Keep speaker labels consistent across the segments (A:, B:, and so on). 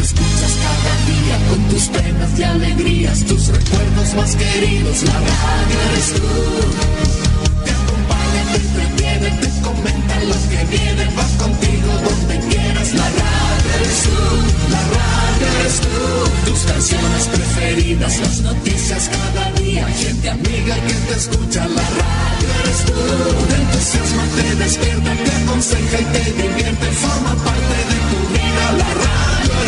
A: escuchas cada día con tus penas y alegrías, tus recuerdos más queridos. La radio eres tú. Te acompaña, te entretiene, te comentan los que vienen, vas contigo donde quieras. La radio eres tú, la radio eres tú. Tus canciones preferidas, las noticias cada día, gente amiga que te escucha. La radio eres tú. Te entusiasma, te despierta, te aconseja y te divierte, forma parte de tu vida. La radio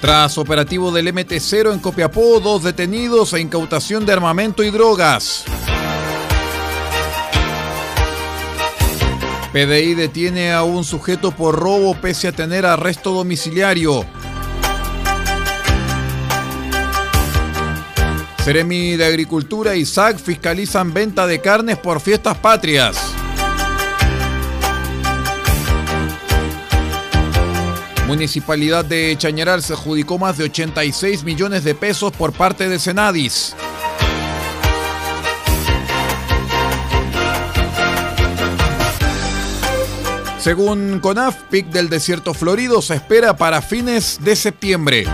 B: Tras operativo del MT0 en Copiapó, dos detenidos e incautación de armamento y drogas. PDI detiene a un sujeto por robo pese a tener arresto domiciliario. Ceremi de Agricultura y SAC fiscalizan venta de carnes por fiestas patrias. Municipalidad de Chañaral se adjudicó más de 86 millones de pesos por parte de Senadis. Según CONAF, PIC del desierto florido se espera para fines de septiembre.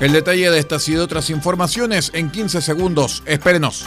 B: El detalle de estas y de otras informaciones en 15 segundos. Espérenos.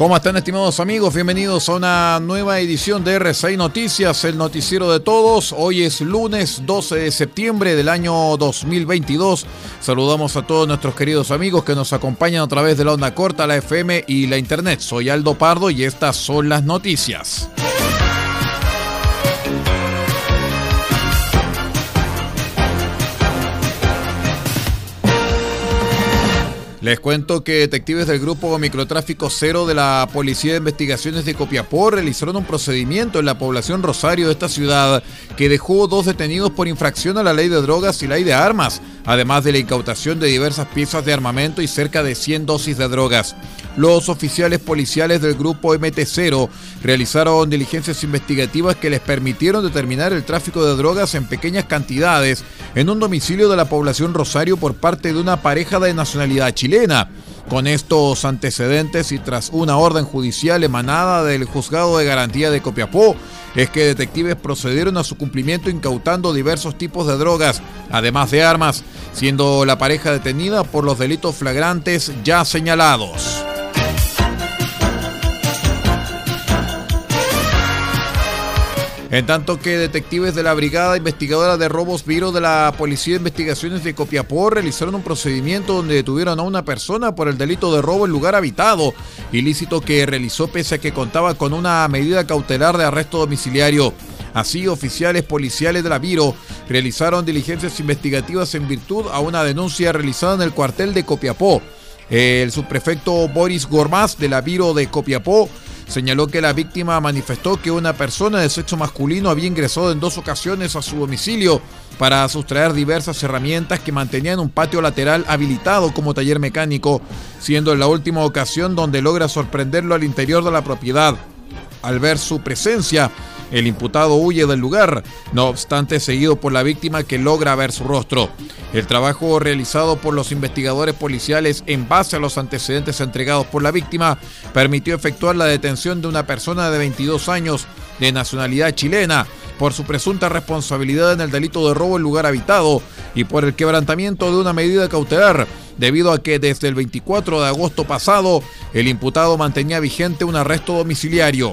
B: ¿Cómo están estimados amigos? Bienvenidos a una nueva edición de R6 Noticias, el noticiero de todos. Hoy es lunes 12 de septiembre del año 2022. Saludamos a todos nuestros queridos amigos que nos acompañan a través de la onda corta, la FM y la internet. Soy Aldo Pardo y estas son las noticias. Les cuento que detectives del grupo Microtráfico Cero de la Policía de Investigaciones de Copiapó realizaron un procedimiento en la población Rosario de esta ciudad que dejó dos detenidos por infracción a la ley de drogas y ley de armas, además de la incautación de diversas piezas de armamento y cerca de 100 dosis de drogas. Los oficiales policiales del grupo MT0 realizaron diligencias investigativas que les permitieron determinar el tráfico de drogas en pequeñas cantidades en un domicilio de la población Rosario por parte de una pareja de nacionalidad chilena. Con estos antecedentes y tras una orden judicial emanada del Juzgado de Garantía de Copiapó, es que detectives procedieron a su cumplimiento incautando diversos tipos de drogas, además de armas, siendo la pareja detenida por los delitos flagrantes ya señalados. En tanto que detectives de la Brigada Investigadora de Robos Viro de la Policía de Investigaciones de Copiapó realizaron un procedimiento donde detuvieron a una persona por el delito de robo en lugar habitado, ilícito que realizó pese a que contaba con una medida cautelar de arresto domiciliario. Así, oficiales policiales de la Viro realizaron diligencias investigativas en virtud a una denuncia realizada en el cuartel de Copiapó. El subprefecto Boris Gormaz de la Viro de Copiapó señaló que la víctima manifestó que una persona de sexo masculino había ingresado en dos ocasiones a su domicilio para sustraer diversas herramientas que mantenía en un patio lateral habilitado como taller mecánico, siendo en la última ocasión donde logra sorprenderlo al interior de la propiedad. Al ver su presencia, El imputado huye del lugar, no obstante seguido por la víctima que logra ver su rostro. El trabajo realizado por los investigadores policiales en base a los antecedentes entregados por la víctima permitió efectuar la detención de una persona de 22 años de nacionalidad chilena por su presunta responsabilidad en el delito de robo en lugar habitado y por el quebrantamiento de una medida cautelar, debido a que desde el 24 de agosto pasado el imputado mantenía vigente un arresto domiciliario.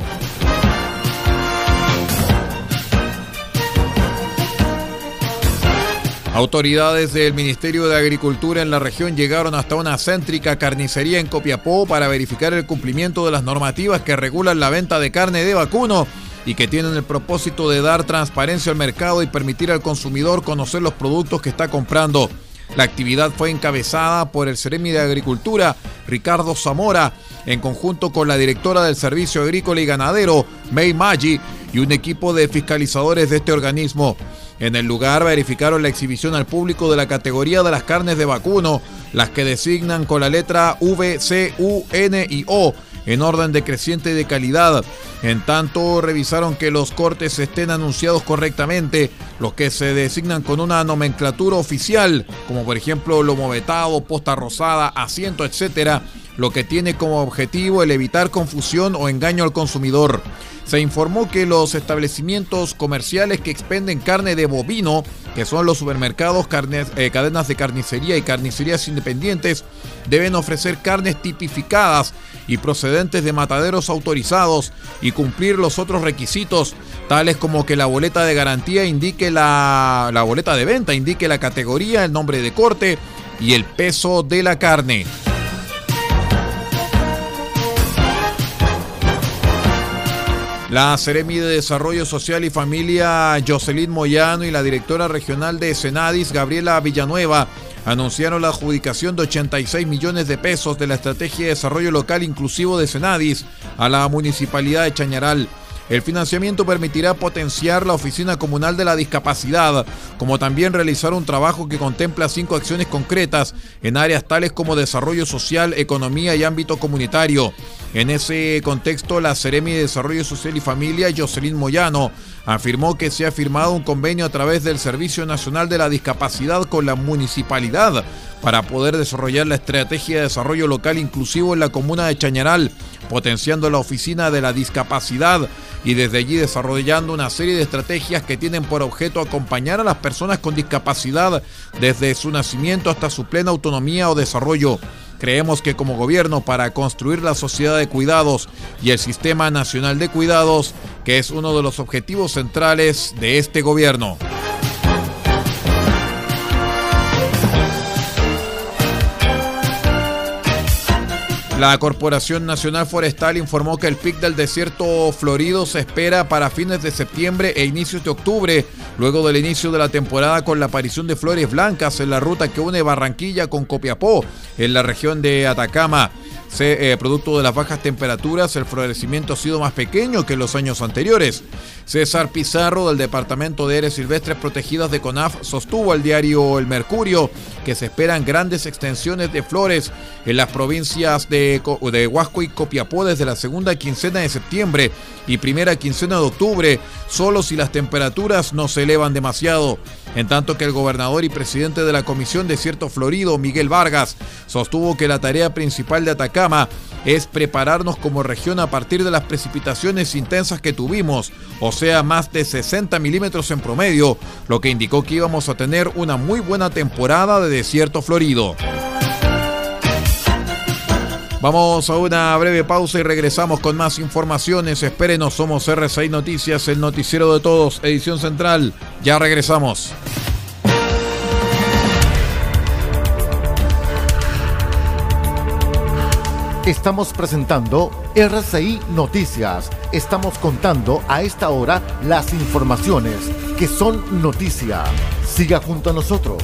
B: Autoridades del Ministerio de Agricultura en la región llegaron hasta una céntrica carnicería en Copiapó para verificar el cumplimiento de las normativas que regulan la venta de carne de vacuno y que tienen el propósito de dar transparencia al mercado y permitir al consumidor conocer los productos que está comprando. La actividad fue encabezada por el Ceremi de Agricultura, Ricardo Zamora, en conjunto con la directora del Servicio Agrícola y Ganadero, May Maggi, y un equipo de fiscalizadores de este organismo. En el lugar verificaron la exhibición al público de la categoría de las carnes de vacuno, las que designan con la letra V, C, U, N y O en orden decreciente de calidad. En tanto, revisaron que los cortes estén anunciados correctamente, los que se designan con una nomenclatura oficial, como por ejemplo lomo vetado, posta rosada, asiento, etcétera, lo que tiene como objetivo el evitar confusión o engaño al consumidor se informó que los establecimientos comerciales que expenden carne de bovino, que son los supermercados, eh, cadenas de carnicería y carnicerías independientes, deben ofrecer carnes tipificadas y procedentes de mataderos autorizados y cumplir los otros requisitos, tales como que la boleta de garantía indique la, la boleta de venta, indique la categoría, el nombre de corte y el peso de la carne. La Seremi de Desarrollo Social y Familia Jocelyn Moyano y la directora regional de Senadis, Gabriela Villanueva, anunciaron la adjudicación de 86 millones de pesos de la Estrategia de Desarrollo Local Inclusivo de Senadis a la Municipalidad de Chañaral. El financiamiento permitirá potenciar la Oficina Comunal de la Discapacidad, como también realizar un trabajo que contempla cinco acciones concretas en áreas tales como desarrollo social, economía y ámbito comunitario. En ese contexto, la Seremi de Desarrollo Social y Familia, Jocelyn Moyano, afirmó que se ha firmado un convenio a través del Servicio Nacional de la Discapacidad con la municipalidad para poder desarrollar la estrategia de desarrollo local inclusivo en la comuna de Chañaral, potenciando la oficina de la discapacidad y desde allí desarrollando una serie de estrategias que tienen por objeto acompañar a las personas con discapacidad desde su nacimiento hasta su plena autonomía o desarrollo. Creemos que como gobierno para construir la sociedad de cuidados y el sistema nacional de cuidados, que es uno de los objetivos centrales de este gobierno. La Corporación Nacional Forestal informó que el pic del desierto florido se espera para fines de septiembre e inicios de octubre, luego del inicio de la temporada con la aparición de flores blancas en la ruta que une Barranquilla con Copiapó, en la región de Atacama. Se, eh, producto de las bajas temperaturas, el florecimiento ha sido más pequeño que en los años anteriores. César Pizarro, del Departamento de Áreas Silvestres Protegidas de CONAF, sostuvo al diario El Mercurio que se esperan grandes extensiones de flores en las provincias de, de Huasco y Copiapó desde la segunda quincena de septiembre y primera quincena de octubre, solo si las temperaturas no se elevan demasiado en tanto que el gobernador y presidente de la Comisión Desierto Florido, Miguel Vargas, sostuvo que la tarea principal de Atacama es prepararnos como región a partir de las precipitaciones intensas que tuvimos, o sea, más de 60 milímetros en promedio, lo que indicó que íbamos a tener una muy buena temporada de desierto florido. Vamos a una breve pausa y regresamos con más informaciones. Espérenos, somos R6 Noticias, el noticiero de todos, edición central. Ya regresamos.
C: Estamos presentando RCI Noticias. Estamos contando a esta hora las informaciones que son noticia. Siga junto a nosotros.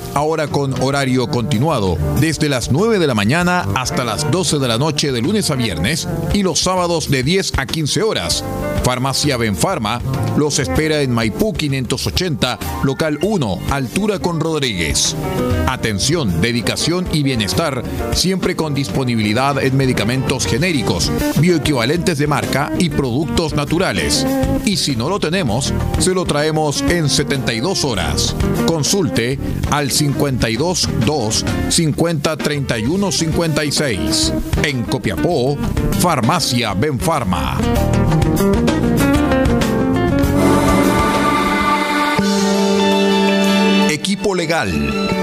B: ahora con horario continuado, desde las 9 de la mañana hasta las 12 de la noche de lunes a viernes y los sábados de 10 a 15 horas. Farmacia Benfarma los espera en Maipú 580, local 1, altura con Rodríguez. Atención, dedicación y bienestar, siempre con disponibilidad en medicamentos genéricos, bioequivalentes de marca y productos naturales. Y si no lo tenemos, se lo traemos en 72 horas. Consulte al 52 2 50 31 56. En Copiapó, Farmacia Benfarma. Equipo legal,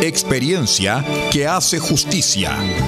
B: experiencia que hace justicia.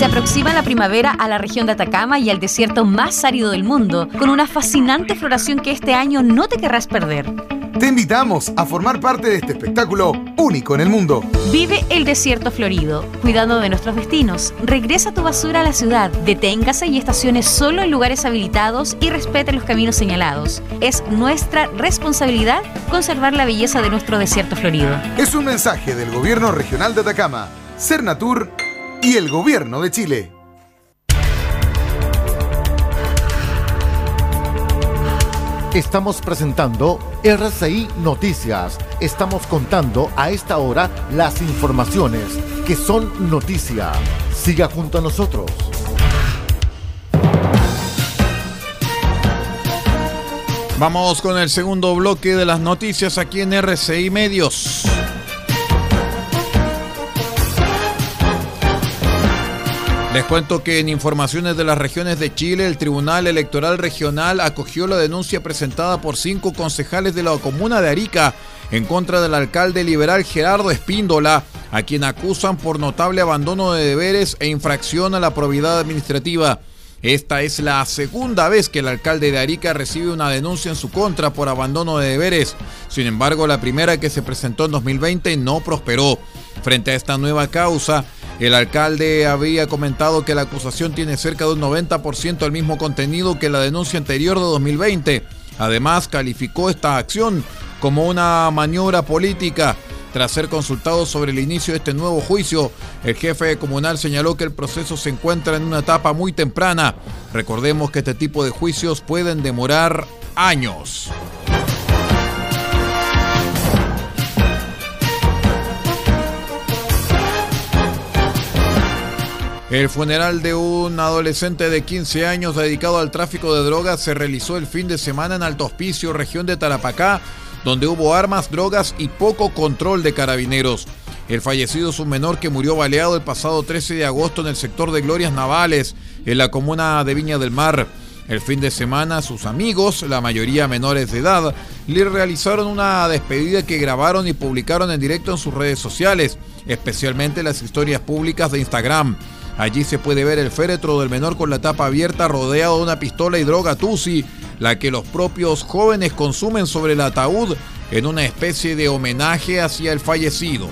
D: Se aproxima la primavera a la región de Atacama y al desierto más árido del mundo, con una fascinante floración que este año no te querrás perder.
E: Te invitamos a formar parte de este espectáculo único en el mundo.
D: Vive el desierto florido, cuidando de nuestros destinos. Regresa tu basura a la ciudad, deténgase y estacione solo en lugares habilitados y respete los caminos señalados. Es nuestra responsabilidad conservar la belleza de nuestro desierto florido.
E: Es un mensaje del Gobierno Regional de Atacama, Cernatur y el Gobierno de Chile.
C: Estamos presentando RCI Noticias. Estamos contando a esta hora las informaciones que son noticia. Siga junto a nosotros.
B: Vamos con el segundo bloque de las noticias aquí en RCI Medios. Les cuento que en informaciones de las regiones de Chile, el Tribunal Electoral Regional acogió la denuncia presentada por cinco concejales de la comuna de Arica en contra del alcalde liberal Gerardo Espíndola, a quien acusan por notable abandono de deberes e infracción a la probidad administrativa. Esta es la segunda vez que el alcalde de Arica recibe una denuncia en su contra por abandono de deberes. Sin embargo, la primera que se presentó en 2020 no prosperó. Frente a esta nueva causa, el alcalde había comentado que la acusación tiene cerca de un 90% del mismo contenido que la denuncia anterior de 2020. Además, calificó esta acción como una maniobra política. Tras ser consultado sobre el inicio de este nuevo juicio, el jefe comunal señaló que el proceso se encuentra en una etapa muy temprana. Recordemos que este tipo de juicios pueden demorar años. El funeral de un adolescente de 15 años dedicado al tráfico de drogas se realizó el fin de semana en Alto Hospicio, región de Tarapacá, donde hubo armas, drogas y poco control de carabineros. El fallecido es un menor que murió baleado el pasado 13 de agosto en el sector de Glorias Navales, en la comuna de Viña del Mar. El fin de semana sus amigos, la mayoría menores de edad, le realizaron una despedida que grabaron y publicaron en directo en sus redes sociales, especialmente las historias públicas de Instagram. Allí se puede ver el féretro del menor con la tapa abierta rodeado de una pistola y droga Tusi, la que los propios jóvenes consumen sobre el ataúd en una especie de homenaje hacia el fallecido.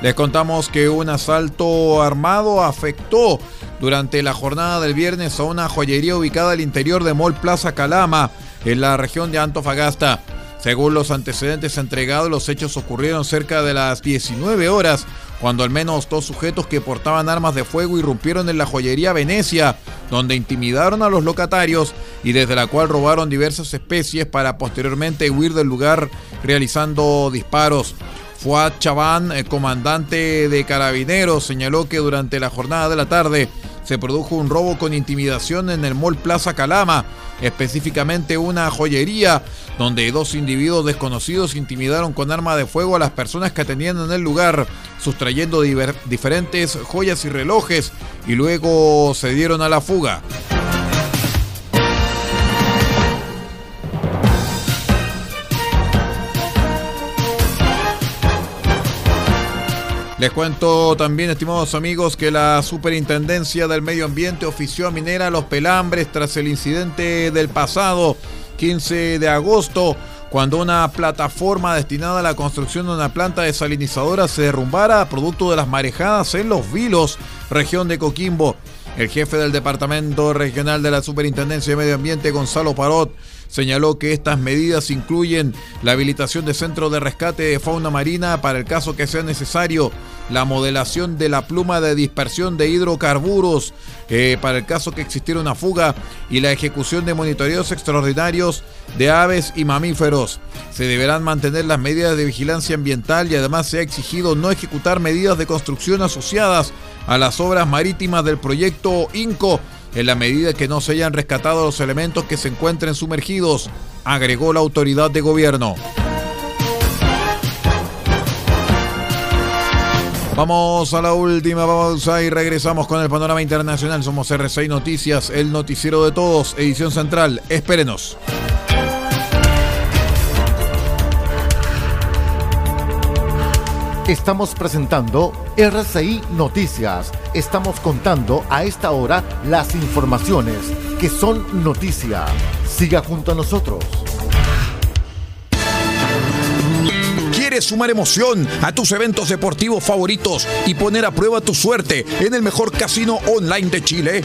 B: Les contamos que un asalto armado afectó durante la jornada del viernes a una joyería ubicada al interior de Mall Plaza Calama, en la región de Antofagasta. Según los antecedentes entregados, los hechos ocurrieron cerca de las 19 horas, cuando al menos dos sujetos que portaban armas de fuego irrumpieron en la joyería Venecia, donde intimidaron a los locatarios y desde la cual robaron diversas especies para posteriormente huir del lugar realizando disparos. Fuad Chaván, eh, comandante de carabineros, señaló que durante la jornada de la tarde se produjo un robo con intimidación en el Mall Plaza Calama, específicamente una joyería, donde dos individuos desconocidos intimidaron con arma de fuego a las personas que atendían en el lugar, sustrayendo diferentes joyas y relojes, y luego se dieron a la fuga. Les cuento también, estimados amigos, que la Superintendencia del Medio Ambiente ofició a Minera Los Pelambres tras el incidente del pasado 15 de agosto, cuando una plataforma destinada a la construcción de una planta desalinizadora se derrumbara producto de las marejadas en Los Vilos, región de Coquimbo. El jefe del Departamento Regional de la Superintendencia de Medio Ambiente, Gonzalo Parot, señaló que estas medidas incluyen la habilitación de centros de rescate de fauna marina para el caso que sea necesario, la modelación de la pluma de dispersión de hidrocarburos eh, para el caso que existiera una fuga y la ejecución de monitoreos extraordinarios de aves y mamíferos. Se deberán mantener las medidas de vigilancia ambiental y además se ha exigido no ejecutar medidas de construcción asociadas a las obras marítimas del proyecto INCO en la medida que no se hayan rescatado los elementos que se encuentren sumergidos, agregó la autoridad de gobierno. Vamos a la última pausa y regresamos con el panorama internacional. Somos R6 Noticias, el noticiero de todos, edición central. Espérenos.
C: Estamos presentando RCI Noticias. Estamos contando a esta hora las informaciones que son noticia. Siga junto a nosotros.
F: ¿Quieres sumar emoción a tus eventos deportivos favoritos y poner a prueba tu suerte en el mejor casino online de Chile?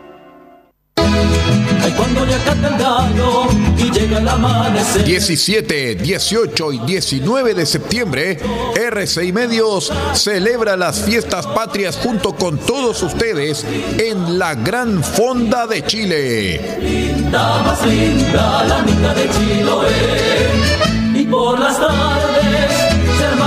A: Cuando ya el y llega el amanecer.
F: 17, 18 y 19 de septiembre, RCI Medios celebra las fiestas patrias junto con todos ustedes en la Gran Fonda de Chile.
A: Linda, más linda, la linda de Chiloé. Y por las tardes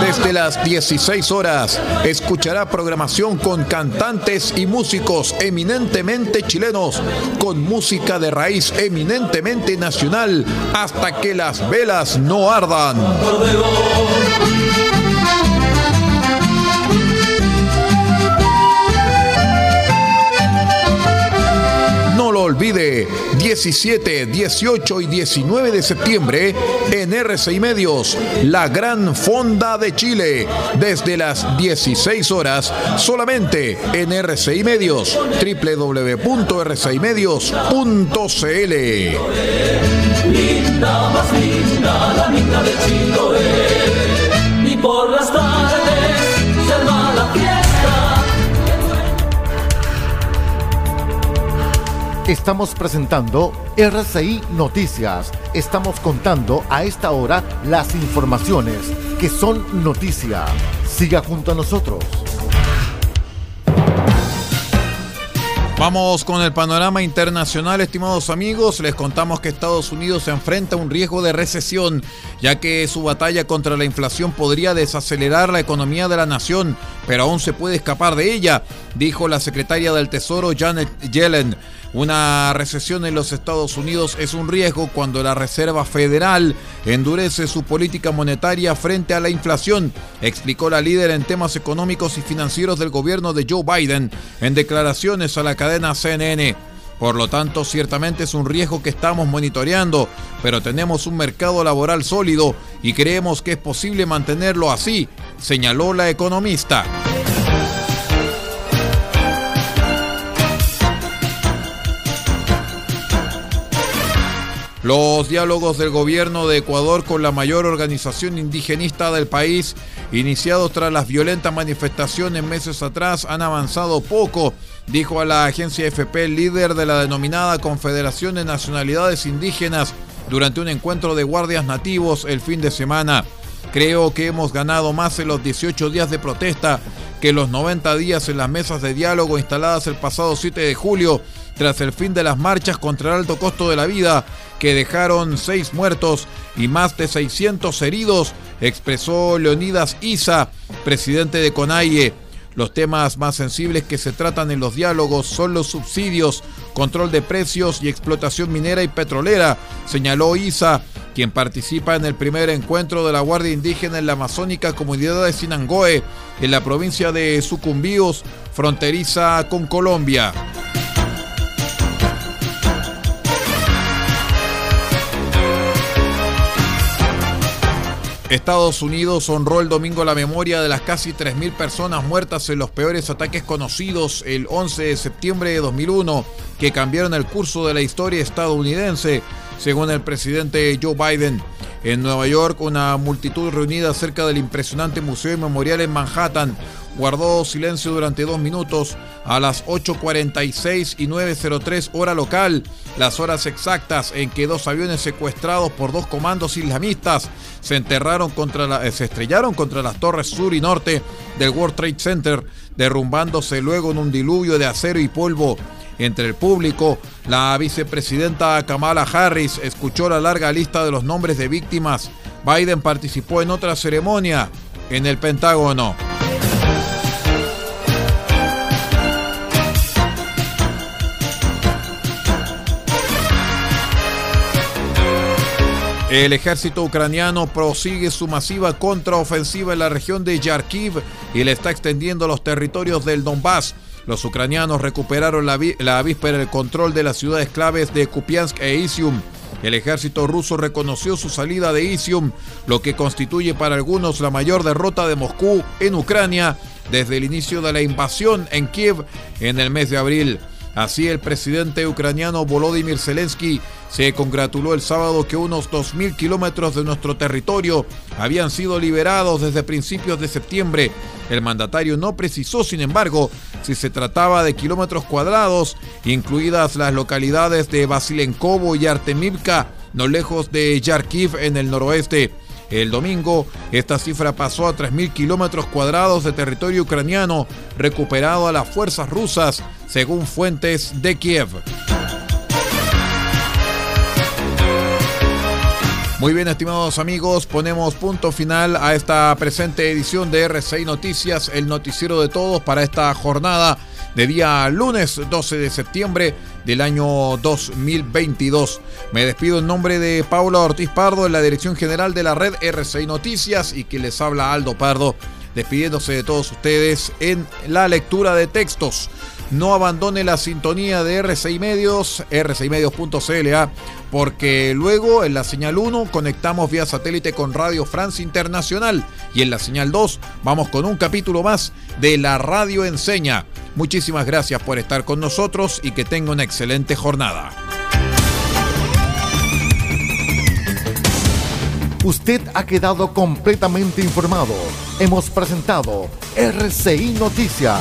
F: desde las 16 horas escuchará programación con cantantes y músicos eminentemente chilenos, con música de raíz eminentemente nacional, hasta que las velas no ardan. Olvide, 17, 18 y 19 de septiembre en RCI Medios, la gran fonda de Chile, desde las 16 horas, solamente en RCI Medios, www.rcimedios.cl.
C: Estamos presentando RCI Noticias. Estamos contando a esta hora las informaciones que son noticia. Siga junto a nosotros.
B: Vamos con el panorama internacional, estimados amigos. Les contamos que Estados Unidos se enfrenta a un riesgo de recesión, ya que su batalla contra la inflación podría desacelerar la economía de la nación, pero aún se puede escapar de ella, dijo la secretaria del Tesoro Janet Yellen. Una recesión en los Estados Unidos es un riesgo cuando la Reserva Federal endurece su política monetaria frente a la inflación, explicó la líder en temas económicos y financieros del gobierno de Joe Biden en declaraciones a la cadena CNN. Por lo tanto, ciertamente es un riesgo que estamos monitoreando, pero tenemos un mercado laboral sólido y creemos que es posible mantenerlo así, señaló la economista. Los diálogos del gobierno de Ecuador con la mayor organización indigenista del país, iniciados tras las violentas manifestaciones meses atrás, han avanzado poco, dijo a la agencia FP el líder de la denominada Confederación de Nacionalidades Indígenas durante un encuentro de guardias nativos el fin de semana. Creo que hemos ganado más en los 18 días de protesta que los 90 días en las mesas de diálogo instaladas el pasado 7 de julio tras el fin de las marchas contra el alto costo de la vida que dejaron seis muertos y más de 600 heridos, expresó Leonidas Isa, presidente de CONAIE. Los temas más sensibles que se tratan en los diálogos son los subsidios, control de precios y explotación minera y petrolera, señaló Isa, quien participa en el primer encuentro de la Guardia Indígena en la amazónica comunidad de Sinangoe, en la provincia de Sucumbíos, fronteriza con Colombia. Estados Unidos honró el domingo la memoria de las casi 3.000 personas muertas en los peores ataques conocidos el 11 de septiembre de 2001 que cambiaron el curso de la historia estadounidense, según el presidente Joe Biden. En Nueva York, una multitud reunida cerca del impresionante Museo y Memorial en Manhattan guardó silencio durante dos minutos a las 8.46 y 9.03 hora local, las horas exactas en que dos aviones secuestrados por dos comandos islamistas se enterraron contra eh, se estrellaron contra las torres sur y norte del World Trade Center, derrumbándose luego en un diluvio de acero y polvo. Entre el público, la vicepresidenta Kamala Harris escuchó la larga lista de los nombres de víctimas. Biden participó en otra ceremonia en el Pentágono. El ejército ucraniano prosigue su masiva contraofensiva en la región de Yarkiv y le está extendiendo los territorios del Donbass. Los ucranianos recuperaron la, la víspera el control de las ciudades claves de Kupiansk e Isium. El ejército ruso reconoció su salida de Isium, lo que constituye para algunos la mayor derrota de Moscú en Ucrania desde el inicio de la invasión en Kiev en el mes de abril. Así, el presidente ucraniano Volodymyr Zelensky se congratuló el sábado que unos 2.000 kilómetros de nuestro territorio habían sido liberados desde principios de septiembre. El mandatario no precisó, sin embargo, si se trataba de kilómetros cuadrados, incluidas las localidades de Basilenkovo y Artemivka, no lejos de Yarkiv en el noroeste. El domingo, esta cifra pasó a 3.000 kilómetros cuadrados de territorio ucraniano recuperado a las fuerzas rusas, según fuentes de Kiev. Muy bien, estimados amigos, ponemos punto final a esta presente edición de R6 Noticias, el noticiero de todos para esta jornada de día lunes 12 de septiembre del año 2022. Me despido en nombre de Paula Ortiz Pardo en la dirección general de la red R6 Noticias y que les habla Aldo Pardo, despidiéndose de todos ustedes en la lectura de textos. No abandone la sintonía de R6 Medios, r6medios.cla, porque luego en la señal 1 conectamos vía satélite con Radio France Internacional y en la señal 2 vamos con un capítulo más de la Radio Enseña. Muchísimas gracias por estar con nosotros y que tenga una excelente jornada.
C: Usted ha quedado completamente informado. Hemos presentado RCI Noticias,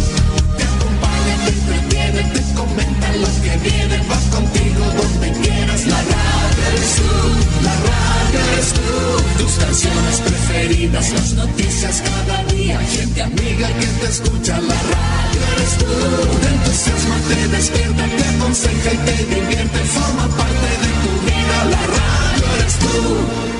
A: donde te tienen, te comentan los que vienen, vas contigo donde quieras. La radio eres tú, la radio eres tú, tus canciones preferidas, las noticias cada día, gente amiga que te escucha, la radio eres tú. Te entusiasma, te despierta, te aconseja y te divierte, forma parte de tu vida, la radio eres tú.